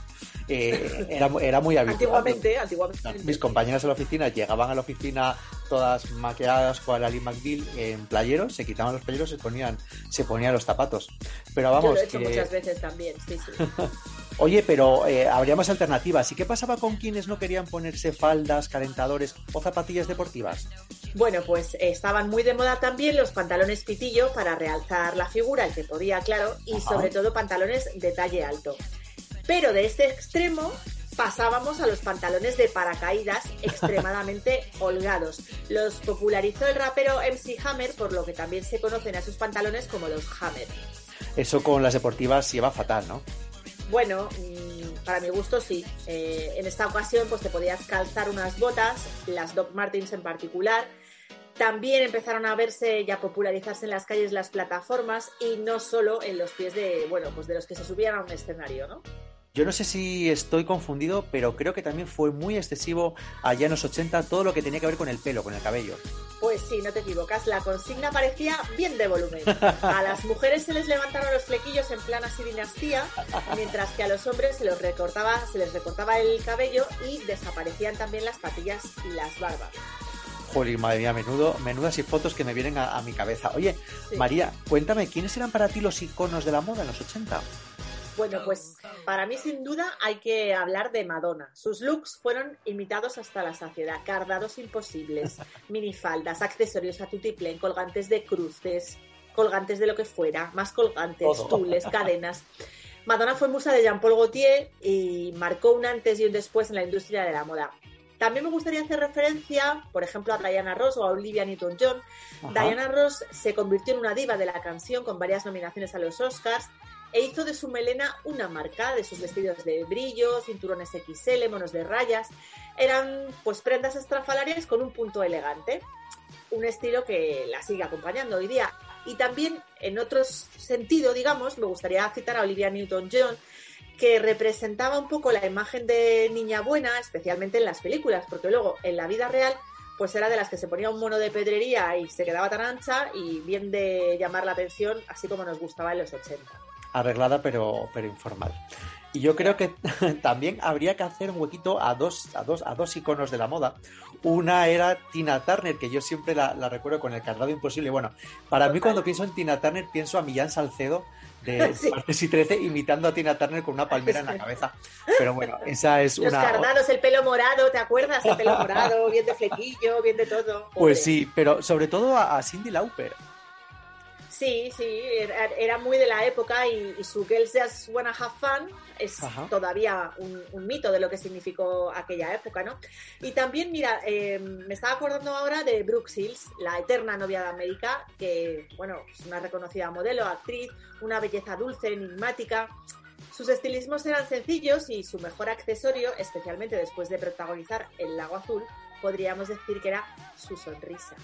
[SPEAKER 1] eh, era, era muy habitual.
[SPEAKER 14] Antiguamente, antiguamente.
[SPEAKER 1] Mis compañeras de la oficina llegaban a la oficina todas maquilladas con Ali McBeal en playeros, se quitaban los playeros y se ponían, se ponían los zapatos. Pero vamos.
[SPEAKER 14] Yo lo he hecho
[SPEAKER 1] que-
[SPEAKER 14] muchas veces también, sí, sí.
[SPEAKER 1] Oye, pero eh, habría más alternativas. ¿Y qué pasaba con quienes no querían ponerse faldas, calentadores o zapatillas deportivas?
[SPEAKER 14] Bueno, pues eh, estaban muy de moda también los pantalones pitillo para realzar la figura, el que podía, claro, y
[SPEAKER 1] Ajá.
[SPEAKER 14] sobre todo pantalones de talle alto. Pero de este extremo pasábamos a los pantalones de paracaídas extremadamente holgados. Los popularizó el rapero MC Hammer, por lo que también se conocen a sus pantalones como los Hammer.
[SPEAKER 1] Eso con las deportivas lleva fatal, ¿no?
[SPEAKER 14] Bueno, mm, para mi gusto sí. Eh, en esta ocasión pues te podías calzar unas botas, las Doc Martens en particular. También empezaron a verse y a popularizarse en las calles las plataformas y no solo en los pies de, bueno, pues de los que se subían a un escenario, ¿no?
[SPEAKER 1] Yo no sé si estoy confundido, pero creo que también fue muy excesivo allá en los 80 todo lo que tenía que ver con el pelo, con el cabello.
[SPEAKER 14] Pues sí, no te equivocas, la consigna parecía bien de volumen. A las mujeres se les levantaron los flequillos en plan así dinastía, mientras que a los hombres se, los recortaba, se les recortaba el cabello y desaparecían también las patillas y las barbas.
[SPEAKER 1] Joder, madre mía, menudo, menudas y fotos que me vienen a, a mi cabeza. Oye,
[SPEAKER 14] Sí.
[SPEAKER 1] María, cuéntame, ¿quiénes eran para ti los iconos de la moda en los 80?
[SPEAKER 14] Bueno, pues para mí sin duda hay que hablar de Madonna. Sus looks fueron imitados hasta la saciedad, cardados imposibles, minifaldas, accesorios a tutiplén, colgantes de cruces, colgantes de lo que fuera, más colgantes,
[SPEAKER 15] Todo.
[SPEAKER 14] tules, cadenas. Madonna fue musa de Jean-Paul Gaultier y marcó un antes y un después en la industria de la moda. También me gustaría hacer referencia, por ejemplo, a Diana Ross o a Olivia Newton-John. Diana Ross se convirtió en una diva de la canción con varias nominaciones a los Oscars e hizo de su melena una marca de sus vestidos de brillo, cinturones XL, monos de rayas. Eran pues prendas estrafalarias con un punto elegante. Un estilo que la sigue acompañando hoy día. Y también, en otro sentido, digamos, me gustaría citar a Olivia Newton-John, que representaba un poco la imagen de niña buena, especialmente en las películas, porque luego en la vida real pues era de las que se ponía un mono de pedrería y se quedaba tan ancha y bien de llamar la atención, así como nos gustaba en los 80.
[SPEAKER 1] Arreglada pero, pero informal. Y yo creo que también habría que hacer un huequito a dos, a dos, a dos iconos de la moda. Una era Tina Turner, que yo siempre la, la recuerdo con el cardado imposible. Bueno, para mí cuando pienso en Tina Turner pienso a Millán Salcedo de
[SPEAKER 14] Sí.
[SPEAKER 1] Martes y 13 imitando a Tina Turner con una palmera en la cabeza. Pero bueno, esa es
[SPEAKER 14] Los
[SPEAKER 1] una...
[SPEAKER 14] cardados, el pelo morado, ¿te acuerdas? El pelo morado, bien de flequillo, bien de todo.
[SPEAKER 1] Pues sí, pero sobre todo a, a Cindy Lauper.
[SPEAKER 14] Sí, sí, era, era muy de la época y, y su Girls Just Wanna Have Fun es
[SPEAKER 1] Ajá.
[SPEAKER 14] todavía un, un mito de lo que significó aquella época, ¿no? Y también, mira, eh, me estaba acordando ahora de Brooke Shields, la eterna novia de América, que, bueno, es una reconocida modelo, actriz, una belleza dulce, enigmática. Sus estilismos eran sencillos y su mejor accesorio, especialmente después de protagonizar El Lago Azul, podríamos decir que era su sonrisa.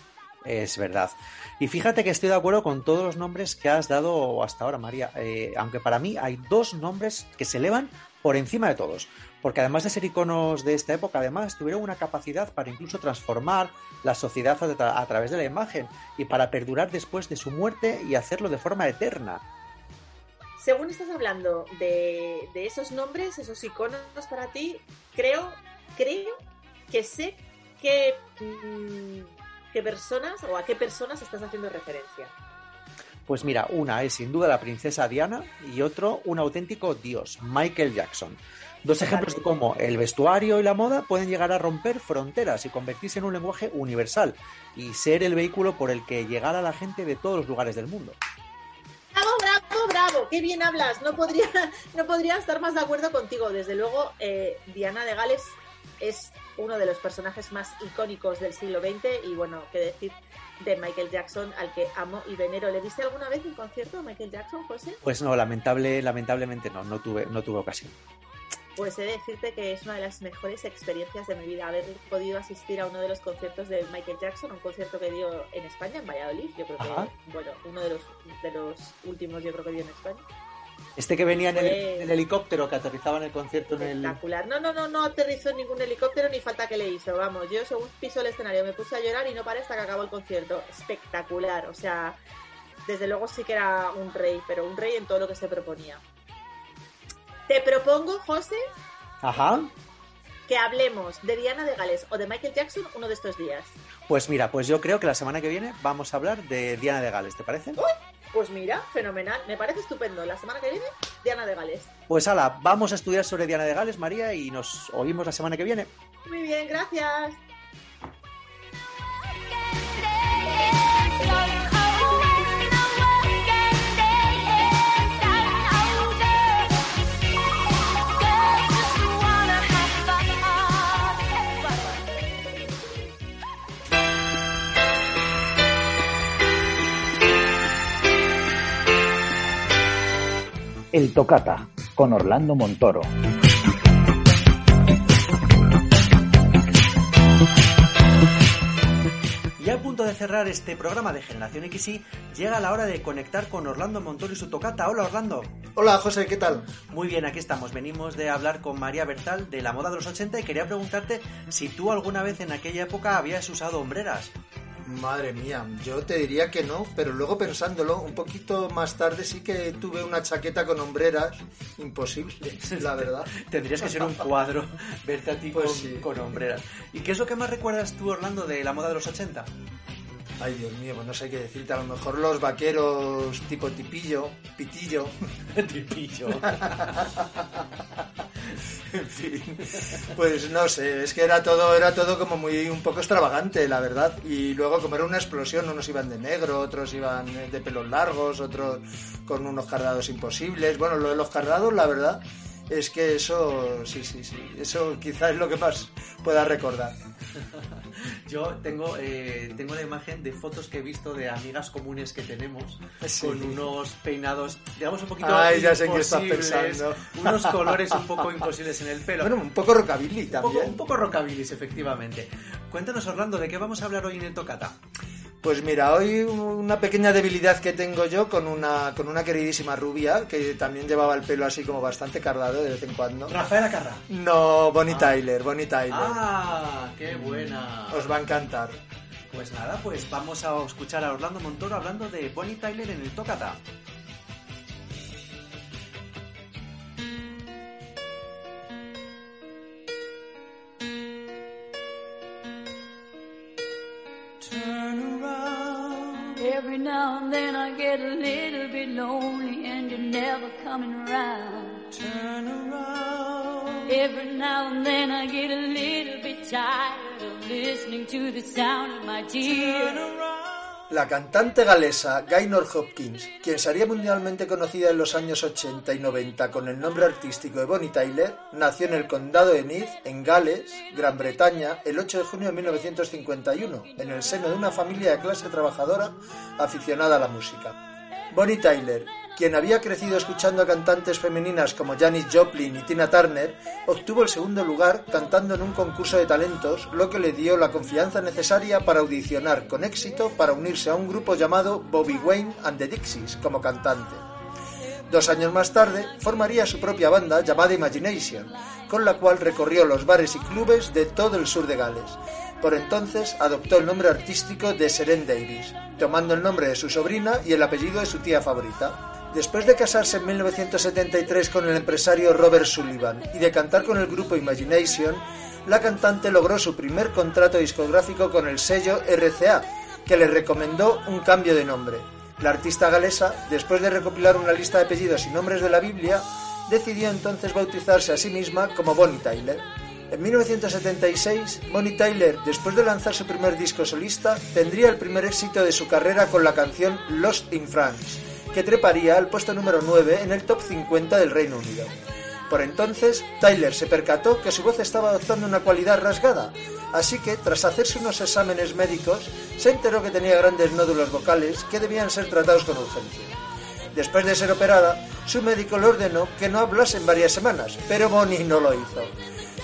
[SPEAKER 1] Es verdad. Y fíjate que estoy de acuerdo con todos los nombres que has dado hasta ahora, María. Eh, aunque para mí hay dos nombres que se elevan por encima de todos. Porque además de ser iconos de esta época, además tuvieron una capacidad para incluso transformar la sociedad a, tra- a través de la imagen y para perdurar después de su muerte y hacerlo de forma eterna.
[SPEAKER 14] Según estás hablando de, esos nombres, esos iconos para ti, creo, creo que sé qué, mm, qué personas o a qué personas estás haciendo referencia.
[SPEAKER 1] Pues mira, una es sin duda la princesa Diana y otro un auténtico dios, Michael Jackson. Dos ejemplos de cómo el vestuario y la moda pueden llegar a romper fronteras y convertirse en un lenguaje universal y ser el vehículo por el que llegar a la gente de todos los lugares del mundo.
[SPEAKER 14] Bravo, bravo, bravo, qué bien hablas. No podría, no podría estar más de acuerdo contigo. Desde luego, eh, Diana de Gales es uno de los personajes más icónicos del siglo XX y bueno, qué decir de Michael Jackson, al que amo y venero. ¿Le viste alguna vez en concierto a Michael Jackson, José?
[SPEAKER 1] Pues no, lamentable, lamentablemente no, no tuve, no tuve ocasión.
[SPEAKER 14] Pues he de decirte que es una de las mejores experiencias de mi vida haber podido asistir a uno de los conciertos de Michael Jackson, un concierto que dio en España, en Valladolid. Yo creo que,
[SPEAKER 1] Ajá.
[SPEAKER 14] bueno, uno de los, de los últimos yo creo que dio en España.
[SPEAKER 1] Este que venía en el, helicóptero que aterrizaba en el concierto en el...
[SPEAKER 14] Espectacular. No, no, no, no aterrizó en ningún helicóptero ni falta que le hizo. Vamos, yo según piso el escenario me puse a llorar y no paré hasta que acabó el concierto. Espectacular. O sea, desde luego sí que era un rey, pero un rey en todo lo que se proponía. Te propongo, José,
[SPEAKER 1] Ajá.
[SPEAKER 14] Que hablemos de Diana de Gales o de Michael Jackson uno de estos días.
[SPEAKER 1] Pues mira, pues yo creo que la semana que viene vamos a hablar de Diana de Gales, ¿te parece?
[SPEAKER 14] Pues mira, fenomenal. Me parece estupendo. La semana que viene, Diana de Gales.
[SPEAKER 1] Pues ala, vamos a estudiar sobre Diana de Gales, María, y nos oímos la semana que viene.
[SPEAKER 14] Muy bien, gracias.
[SPEAKER 13] El Tocata, con Orlando Montoro.
[SPEAKER 1] Y a punto de cerrar este programa de Generación XY, llega la hora de conectar con Orlando Montoro y su tocata. Hola Orlando.
[SPEAKER 15] Hola José, ¿qué tal?
[SPEAKER 1] Muy bien, aquí estamos. Venimos de hablar con María Bertal de la moda de los 80 y quería preguntarte si tú alguna vez en aquella época habías usado hombreras.
[SPEAKER 15] Madre mía, yo te diría que no, pero luego pensándolo, un poquito más tarde sí que tuve una chaqueta con hombreras imposible, la verdad.
[SPEAKER 1] Tendrías que ser un cuadro verte a ti
[SPEAKER 15] Pues
[SPEAKER 1] con,
[SPEAKER 15] sí.
[SPEAKER 1] con hombreras. ¿Y qué es lo que más recuerdas tú, Orlando, de la moda de los 80?
[SPEAKER 15] Ay, Dios mío, pues no sé qué decirte. A lo mejor los vaqueros tipo tipillo, pitillo.
[SPEAKER 1] tipillo.
[SPEAKER 15] Pues no sé, es que era todo, era todo como muy un poco extravagante, la verdad. Y luego como era una explosión, unos iban de negro, otros iban de pelos largos, otros con unos cardados imposibles. Bueno, lo de los cardados, la verdad, es que eso, sí, sí, sí, eso quizás es lo que más pueda recordar.
[SPEAKER 1] Yo tengo, eh, tengo una imagen de fotos que he visto de amigas comunes que tenemos
[SPEAKER 15] Sí.
[SPEAKER 1] con unos peinados, digamos, un poquito
[SPEAKER 15] Ay, ya sé qué estás pensando.
[SPEAKER 1] unos colores un poco imposibles en el pelo.
[SPEAKER 15] Bueno, un poco rockabilly
[SPEAKER 1] un poco,
[SPEAKER 15] también.
[SPEAKER 1] un poco rockabilis, efectivamente. Cuéntanos, Orlando, ¿de qué vamos a hablar hoy en el Tocata?
[SPEAKER 15] Pues mira, hoy una pequeña debilidad que tengo yo con una, con una queridísima rubia que también llevaba el pelo así como bastante cardado de vez en cuando.
[SPEAKER 1] Rafaela Carrà.
[SPEAKER 15] No, Bonnie Tyler, Bonnie Tyler.
[SPEAKER 1] Ah, qué buena.
[SPEAKER 15] Os va a encantar.
[SPEAKER 1] Pues nada, pues vamos a escuchar a Orlando Montoro hablando de Bonnie Tyler en el Tocata.
[SPEAKER 16] Now and then I get a little bit lonely and you're never coming around. Turn around. Every now and then I get a little bit tired of listening to the sound of my tears.
[SPEAKER 15] La cantante galesa Gaynor Hopkins, quien sería mundialmente conocida en los años 80 y 90 con el nombre artístico de Bonnie Tyler, nació en el condado de Meath, en Gales, Gran Bretaña, el 8 de junio de 1951, en el seno de una familia de clase trabajadora aficionada a la música. Bonnie Tyler, quien había crecido escuchando a cantantes femeninas como Janis Joplin y Tina Turner, obtuvo el segundo lugar cantando en un concurso de talentos, lo que le dio la confianza necesaria para audicionar con éxito para unirse a un grupo llamado Bobby Wayne and the Dixies como cantante. Dos años más tarde, formaría su propia banda llamada Imagination, con la cual recorrió los bares y clubes de todo el sur de Gales. Por entonces adoptó el nombre artístico de Seren Davis, tomando el nombre de su sobrina y el apellido de su tía favorita. Después de casarse en 1973 con el empresario Robert Sullivan y de cantar con el grupo Imagination, la cantante logró su primer contrato discográfico con el sello RCA, que le recomendó un cambio de nombre. La artista galesa, después de recopilar una lista de apellidos y nombres de la Biblia, decidió entonces bautizarse a sí misma como Bonnie Tyler. En 1976, Bonnie Tyler, después de lanzar su primer disco solista, tendría el primer éxito de su carrera con la canción Lost in France, que treparía al puesto número 9 en el top 50 del Reino Unido. Por entonces, Tyler se percató que su voz estaba adoptando una cualidad rasgada, así que, tras hacerse unos exámenes médicos, se enteró que tenía grandes nódulos vocales que debían ser tratados con urgencia. Después de ser operada, su médico le ordenó que no hablase en varias semanas, pero Bonnie no lo hizo.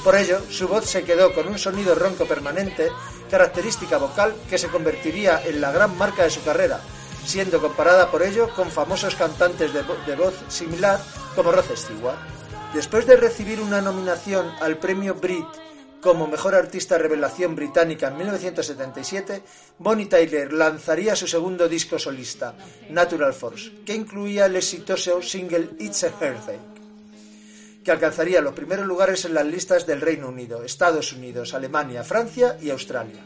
[SPEAKER 15] Por ello, su voz se quedó con un sonido ronco permanente, característica vocal que se convertiría en la gran marca de su carrera, siendo comparada por ello con famosos cantantes de, vo de voz similar como Rod Stewart. Después de recibir una nominación al premio Brit como Mejor Artista Revelación Británica en 1977, Bonnie Tyler lanzaría su segundo disco solista, Natural Force, que incluía el exitoso single It's a Heartache, que alcanzaría los primeros lugares en las listas del Reino Unido, Estados Unidos, Alemania, Francia y Australia.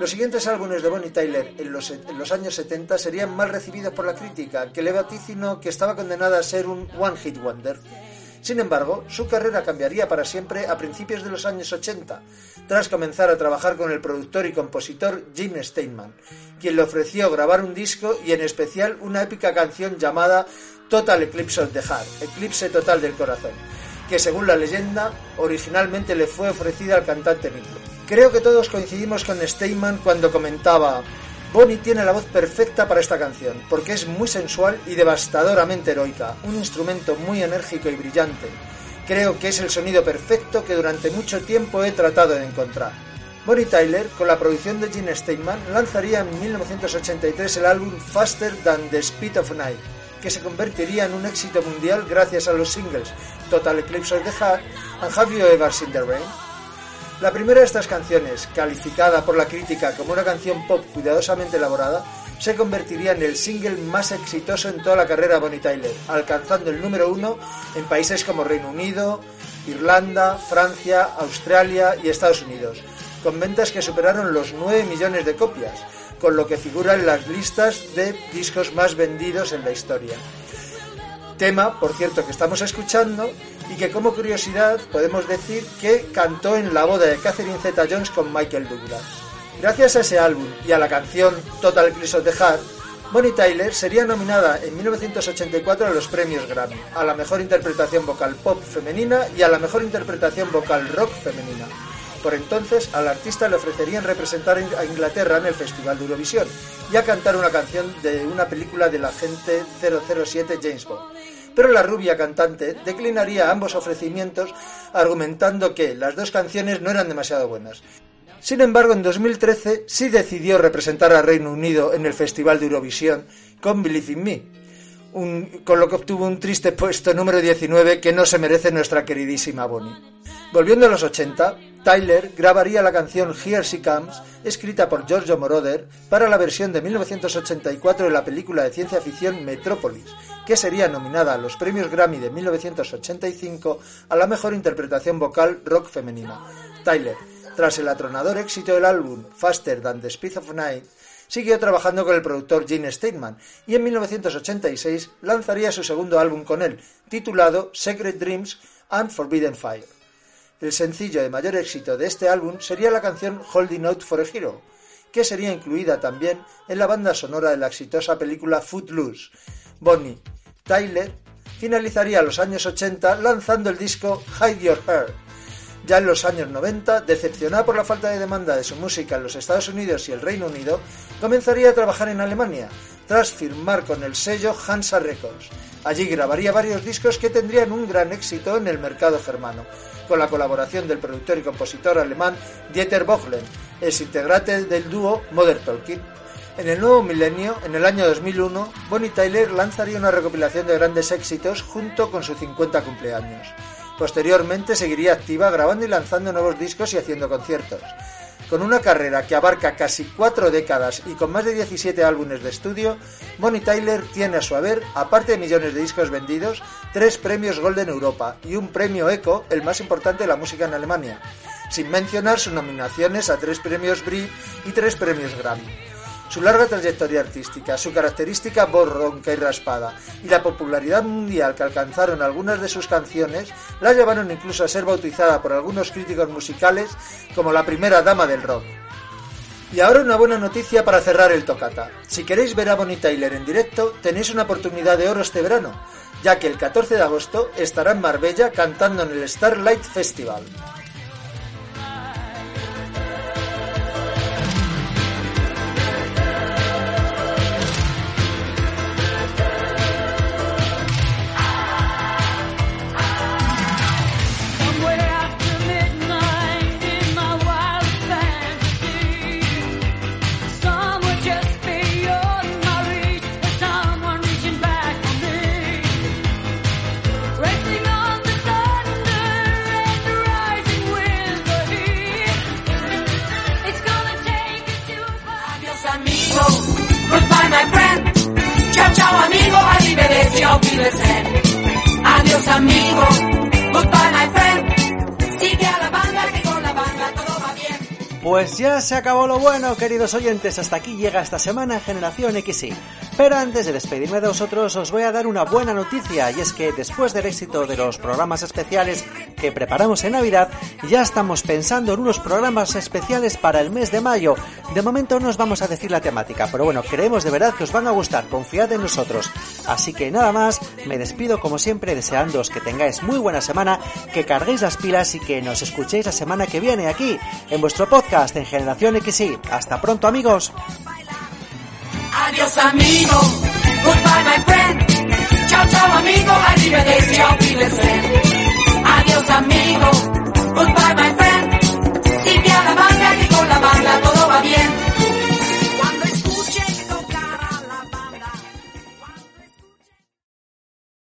[SPEAKER 15] Los siguientes álbumes de Bonnie Tyler en los, años 70 serían mal recibidos por la crítica, que le vaticinó que estaba condenada a ser un One Hit Wonder. Sin embargo, su carrera cambiaría para siempre a principios de los años 80, tras comenzar a trabajar con el productor y compositor Jim Steinman, quien le ofreció grabar un disco y en especial una épica canción llamada Total Eclipse of the Heart, Eclipse Total del Corazón, que según la leyenda originalmente le fue ofrecida al cantante mismo. Creo que todos coincidimos con Steinman cuando comentaba Bonnie tiene la voz perfecta para esta canción, porque es muy sensual y devastadoramente heroica, un instrumento muy enérgico y brillante. Creo que es el sonido perfecto que durante mucho tiempo he tratado de encontrar. Bonnie Tyler, con la producción de Gene Steinman, lanzaría en 1983 el álbum Faster Than the Speed of Night, que se convertiría en un éxito mundial gracias a los singles Total Eclipse of the Heart and Have You Ever Seen the Rain. La primera de estas canciones, calificada por la crítica como una canción pop cuidadosamente elaborada, se convertiría en el single más exitoso en toda la carrera de Bonnie Tyler, alcanzando el número uno en países como Reino Unido, Irlanda, Francia, Australia y Estados Unidos, con ventas que superaron los 9 millones de copias, con lo que figura en las listas de discos más vendidos en la historia. Tema, por cierto, que estamos escuchando y que como curiosidad podemos decir que cantó en la boda de Catherine Zeta-Jones con Michael Douglas. Gracias a ese álbum y a la canción Total Eclipse of the Heart, Bonnie Tyler sería nominada en 1984 a los premios Grammy, a la mejor interpretación vocal pop femenina y a la mejor interpretación vocal rock femenina. Por entonces, al artista le ofrecerían representar a Inglaterra en el Festival de Eurovisión y a cantar una canción de una película del agente 007 James Bond. Pero la rubia cantante declinaría ambos ofrecimientos argumentando que las dos canciones no eran demasiado buenas. Sin embargo, en 2013 sí decidió representar a Reino Unido en el Festival de Eurovisión con Believe in Me, con lo que obtuvo un triste puesto número 19 que no se merece nuestra queridísima Bonnie. Volviendo a los 80, Tyler grabaría la canción Here She Comes, escrita por Giorgio Moroder, para la versión de 1984 de la película de ciencia ficción Metrópolis, que sería nominada a los premios Grammy de 1985 a la mejor interpretación vocal rock femenina. Tyler, tras el atronador éxito del álbum Faster Than the Speed of Night, siguió trabajando con el productor Gene Steinman y en 1986 lanzaría su segundo álbum con él, titulado Secret Dreams and Forbidden Fire. El sencillo de mayor éxito de este álbum sería la canción Holding Out for a Hero, que sería incluida también en la banda sonora de la exitosa película Footloose. Bonnie Tyler finalizaría los años 80 lanzando el disco Hide Your Hair. Ya en los años 90, decepcionada por la falta de demanda de su música en los Estados Unidos y el Reino Unido, comenzaría a trabajar en Alemania, tras firmar con el sello Hansa Records. Allí grabaría varios discos que tendrían un gran éxito en el mercado germano, con la colaboración del productor y compositor alemán Dieter Bohlen, ex integrante del dúo Mother Talking. En el nuevo milenio, en el año 2001, Bonnie Tyler lanzaría una recopilación de grandes éxitos junto con su 50 cumpleaños. Posteriormente seguiría activa grabando y lanzando nuevos discos y haciendo conciertos. Con una carrera que abarca casi cuatro décadas y con más de 17 álbumes de estudio, Bonnie Tyler tiene a su haber, aparte de millones de discos vendidos, tres premios Golden Europa y un premio Echo, el más importante de la música en Alemania, sin mencionar sus nominaciones a tres premios Brit y tres premios Grammy. Su larga trayectoria artística, su característica voz ronca y raspada y la popularidad mundial que alcanzaron algunas de sus canciones la llevaron incluso a ser bautizada por algunos críticos musicales como la primera dama del rock. Y ahora una buena noticia para cerrar el tocata. Si queréis ver a Bonnie Tyler en directo, tenéis una oportunidad de oro este verano, ya que el 14 de agosto estará en Marbella cantando en el Starlight Festival.
[SPEAKER 1] Se acabó lo bueno, queridos oyentes. Hasta aquí llega esta semana Generación XY. Pero antes de despedirme de vosotros, os voy a dar una buena noticia, y es que después del éxito de los programas especiales que preparamos en Navidad, ya estamos pensando en unos programas especiales para el mes de mayo. De momento no os vamos a decir la temática, pero bueno, creemos de verdad que os van a gustar, confiad en nosotros. Así que nada más, me despido como siempre deseándoos que tengáis muy buena semana, que carguéis las pilas y que nos escuchéis la semana que viene aquí, en vuestro podcast en Generación XY. Hasta pronto amigos.
[SPEAKER 6] Adiós amigo, goodbye my friend. Ciao ciao amigo, arrivederci, auf Wiedersehen adiós amigo, goodbye pues my friend. Sigue a la banda que con la banda todo va bien.